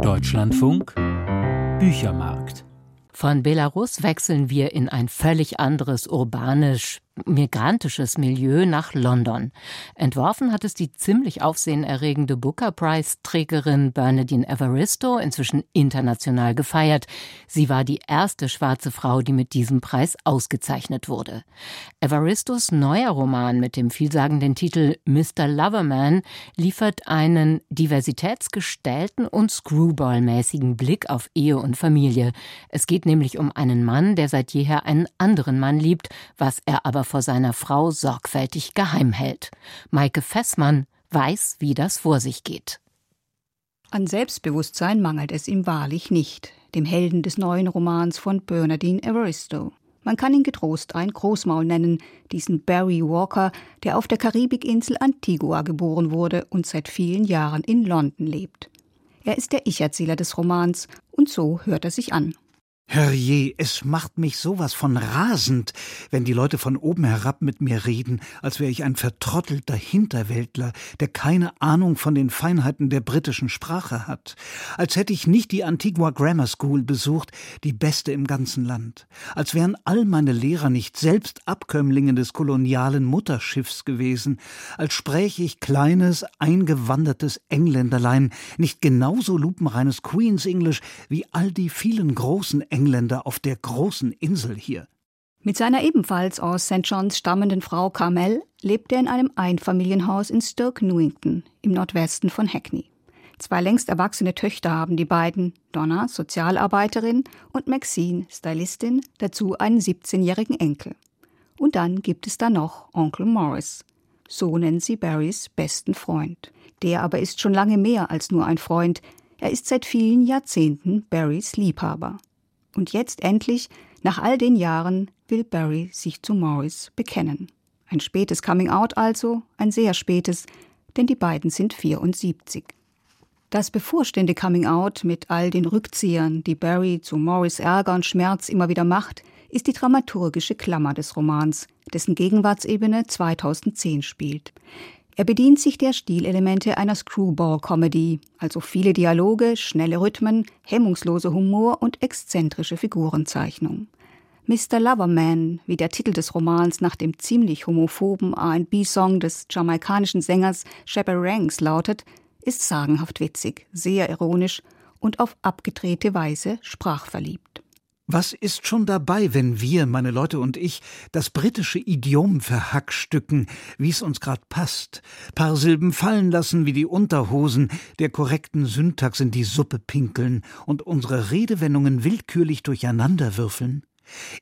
Deutschlandfunk Büchermarkt. Von Belarus wechseln wir in ein völlig anderes urbanisch migrantisches Milieu nach London. Entworfen hat es die ziemlich aufsehenerregende Booker Prize Trägerin Bernadine Evaristo, inzwischen international gefeiert. Sie war die erste schwarze Frau, die mit diesem Preis ausgezeichnet wurde. Evaristos neuer Roman mit dem vielsagenden Titel Mr. Loverman liefert einen diversitätsgestellten und Screwball-mäßigen Blick auf Ehe und Familie. Es geht nämlich um einen Mann, der seit jeher einen anderen Mann liebt, was er aber vor seiner Frau sorgfältig geheim hält. Maike Fessmann weiß, wie das vor sich geht. An Selbstbewusstsein mangelt es ihm wahrlich nicht, dem Helden des neuen Romans von Bernardine Evaristo. Man kann ihn getrost ein Großmaul nennen, diesen Barry Walker, der auf der Karibikinsel Antigua geboren wurde und seit vielen Jahren in London lebt. Er ist der Ich-Erzähler des Romans und so hört er sich an. Herrje, es macht mich sowas von rasend, wenn die Leute von oben herab mit mir reden, als wäre ich ein vertrottelter Hinterwäldler, der keine Ahnung von den Feinheiten der britischen Sprache hat. Als hätte ich nicht die Antigua Grammar School besucht, die beste im ganzen Land. Als wären all meine Lehrer nicht selbst Abkömmlinge des kolonialen Mutterschiffs gewesen. Als spräche ich kleines, eingewandertes Engländerlein nicht genauso lupenreines Queen's English wie all die vielen großen Engländer auf der großen Insel hier. Mit seiner ebenfalls aus St. John's stammenden Frau Carmel lebt er in einem Einfamilienhaus in Stoke Newington im Nordwesten von Hackney. Zwei längst erwachsene Töchter haben die beiden, Donna, Sozialarbeiterin, und Maxine, Stylistin, dazu einen 17-jährigen Enkel. Und dann gibt es da noch Onkel Morris. So nennen sie Barrys besten Freund. Der aber ist schon lange mehr als nur ein Freund. Er ist seit vielen Jahrzehnten Barrys Liebhaber. Und jetzt endlich, nach all den Jahren, will Barry sich zu Morris bekennen. Ein spätes Coming-out also, ein sehr spätes, denn die beiden sind 74. Das bevorstehende Coming-out mit all den Rückziehern, die Barry zu Morris Ärger und Schmerz immer wieder macht, ist die dramaturgische Klammer des Romans, dessen Gegenwartsebene 2010 spielt. Er bedient sich der Stilelemente einer Screwball-Comedy, also viele Dialoge, schnelle Rhythmen, hemmungslose Humor und exzentrische Figurenzeichnung. Mr. Loverman, wie der Titel des Romans nach dem ziemlich homophoben R&B-Song des jamaikanischen Sängers Shepard Ranks lautet, ist sagenhaft witzig, sehr ironisch und auf abgedrehte Weise sprachverliebt. Was ist schon dabei, wenn wir, meine Leute und ich, das britische Idiom verhackstücken, wie es uns grad passt, paar Silben fallen lassen wie die Unterhosen, der korrekten Syntax in die Suppe pinkeln und unsere Redewendungen willkürlich durcheinanderwürfeln?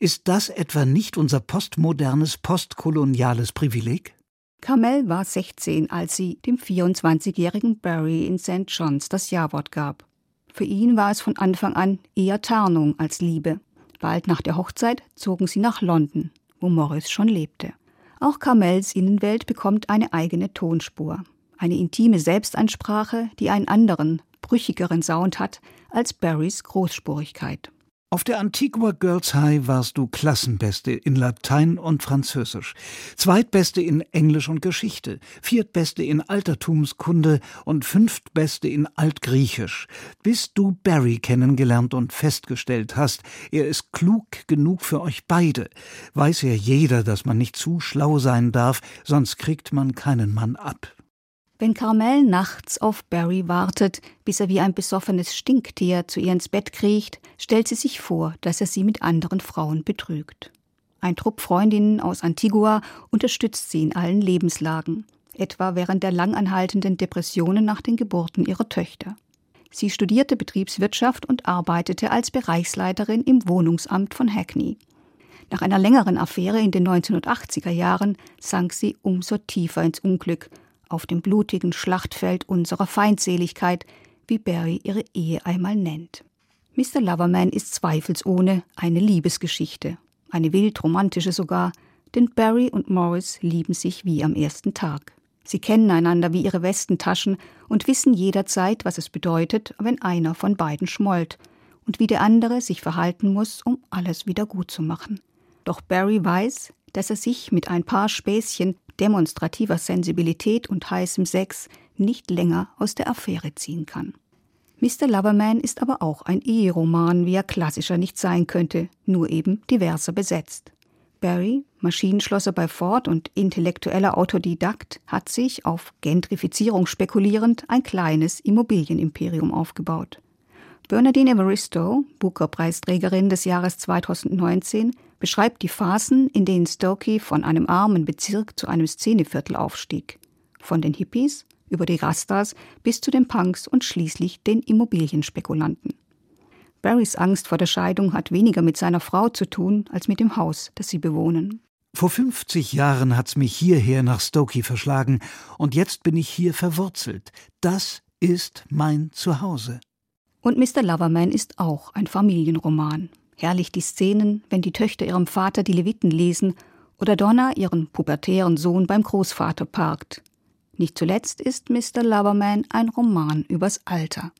Ist das etwa nicht unser postmodernes, postkoloniales Privileg? Carmel war 16, als sie dem 24-jährigen Barry in St. John's das Jawort gab. Für ihn war es von Anfang an eher Tarnung als Liebe. Bald nach der Hochzeit zogen sie nach London, wo Morris schon lebte. Auch Carmels Innenwelt bekommt eine eigene Tonspur. Eine intime Selbstansprache, die einen anderen, brüchigeren Sound hat als Barrys Großspurigkeit. Auf der Antigua Girls High warst du Klassenbeste in Latein und Französisch, Zweitbeste in Englisch und Geschichte, Viertbeste in Altertumskunde und Fünftbeste in Altgriechisch, bis du Barry kennengelernt und festgestellt hast, er ist klug genug für euch beide. Weiß ja jeder, dass man nicht zu schlau sein darf, sonst kriegt man keinen Mann ab. Wenn Carmel nachts auf Barry wartet, bis er wie ein besoffenes Stinktier zu ihr ins Bett kriecht, stellt sie sich vor, dass er sie mit anderen Frauen betrügt. Ein Trupp Freundinnen aus Antigua unterstützt sie in allen Lebenslagen, etwa während der langanhaltenden Depressionen nach den Geburten ihrer Töchter. Sie studierte Betriebswirtschaft und arbeitete als Bereichsleiterin im Wohnungsamt von Hackney. Nach einer längeren Affäre in den 1980er Jahren sank sie umso tiefer ins Unglück auf dem blutigen Schlachtfeld unserer Feindseligkeit, wie Barry ihre Ehe einmal nennt. Mr. Loverman ist zweifelsohne eine Liebesgeschichte, eine wild romantische sogar, denn Barry und Morris lieben sich wie am ersten Tag. Sie kennen einander wie ihre Westentaschen und wissen jederzeit, was es bedeutet, wenn einer von beiden schmollt und wie der andere sich verhalten muss, um alles wieder gut zu machen. Doch Barry weiß, dass er sich mit ein paar Späßchen demonstrativer Sensibilität und heißem Sex nicht länger aus der Affäre ziehen kann. Mr. Loverman ist aber auch ein Eheroman, wie er klassischer nicht sein könnte, nur eben diverser besetzt. Barry, Maschinenschlosser bei Ford und intellektueller Autodidakt, hat sich, auf Gentrifizierung spekulierend, ein kleines Immobilienimperium aufgebaut. Bernadine Evaristo, Booker-Preisträgerin des Jahres 2019, beschreibt die Phasen, in denen Stokey von einem armen Bezirk zu einem Szeneviertel aufstieg. Von den Hippies über die Rastas bis zu den Punks und schließlich den Immobilienspekulanten. Barrys Angst vor der Scheidung hat weniger mit seiner Frau zu tun als mit dem Haus, das sie bewohnen. Vor 50 Jahren hat's mich hierher nach Stokey verschlagen und jetzt bin ich hier verwurzelt. Das ist mein Zuhause. Und Mr. Loverman ist auch ein Familienroman. Herrlich die Szenen, wenn die Töchter ihrem Vater die Leviten lesen oder Donna ihren pubertären Sohn beim Großvater parkt. Nicht zuletzt ist Mr. Loverman ein Roman übers Alter.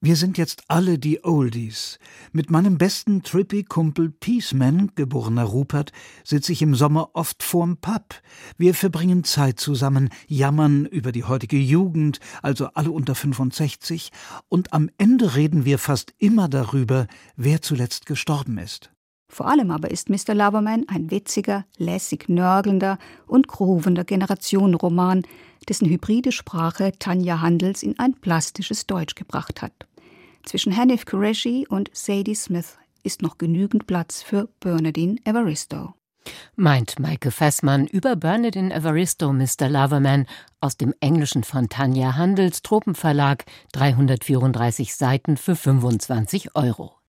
Wir sind jetzt alle die Oldies. Mit meinem besten Trippy-Kumpel Peaceman, geborener Rupert, sitze ich im Sommer oft vorm Pub. Wir verbringen Zeit zusammen, jammern über die heutige Jugend, also alle unter 65, und am Ende reden wir fast immer darüber, wer zuletzt gestorben ist. Vor allem aber ist Mr. Loverman ein witziger, lässig nörgelnder und groovender Generationenroman, dessen hybride Sprache Tanja Handels in ein plastisches Deutsch gebracht hat. Zwischen Hanif Qureshi und Sadie Smith ist noch genügend Platz für Bernadine Evaristo. Meint Maike Fessmann über Bernadine Evaristo, Mr. Loverman, aus dem Englischen von Tanja Handels Tropenverlag, 334 Seiten für 25 Euro.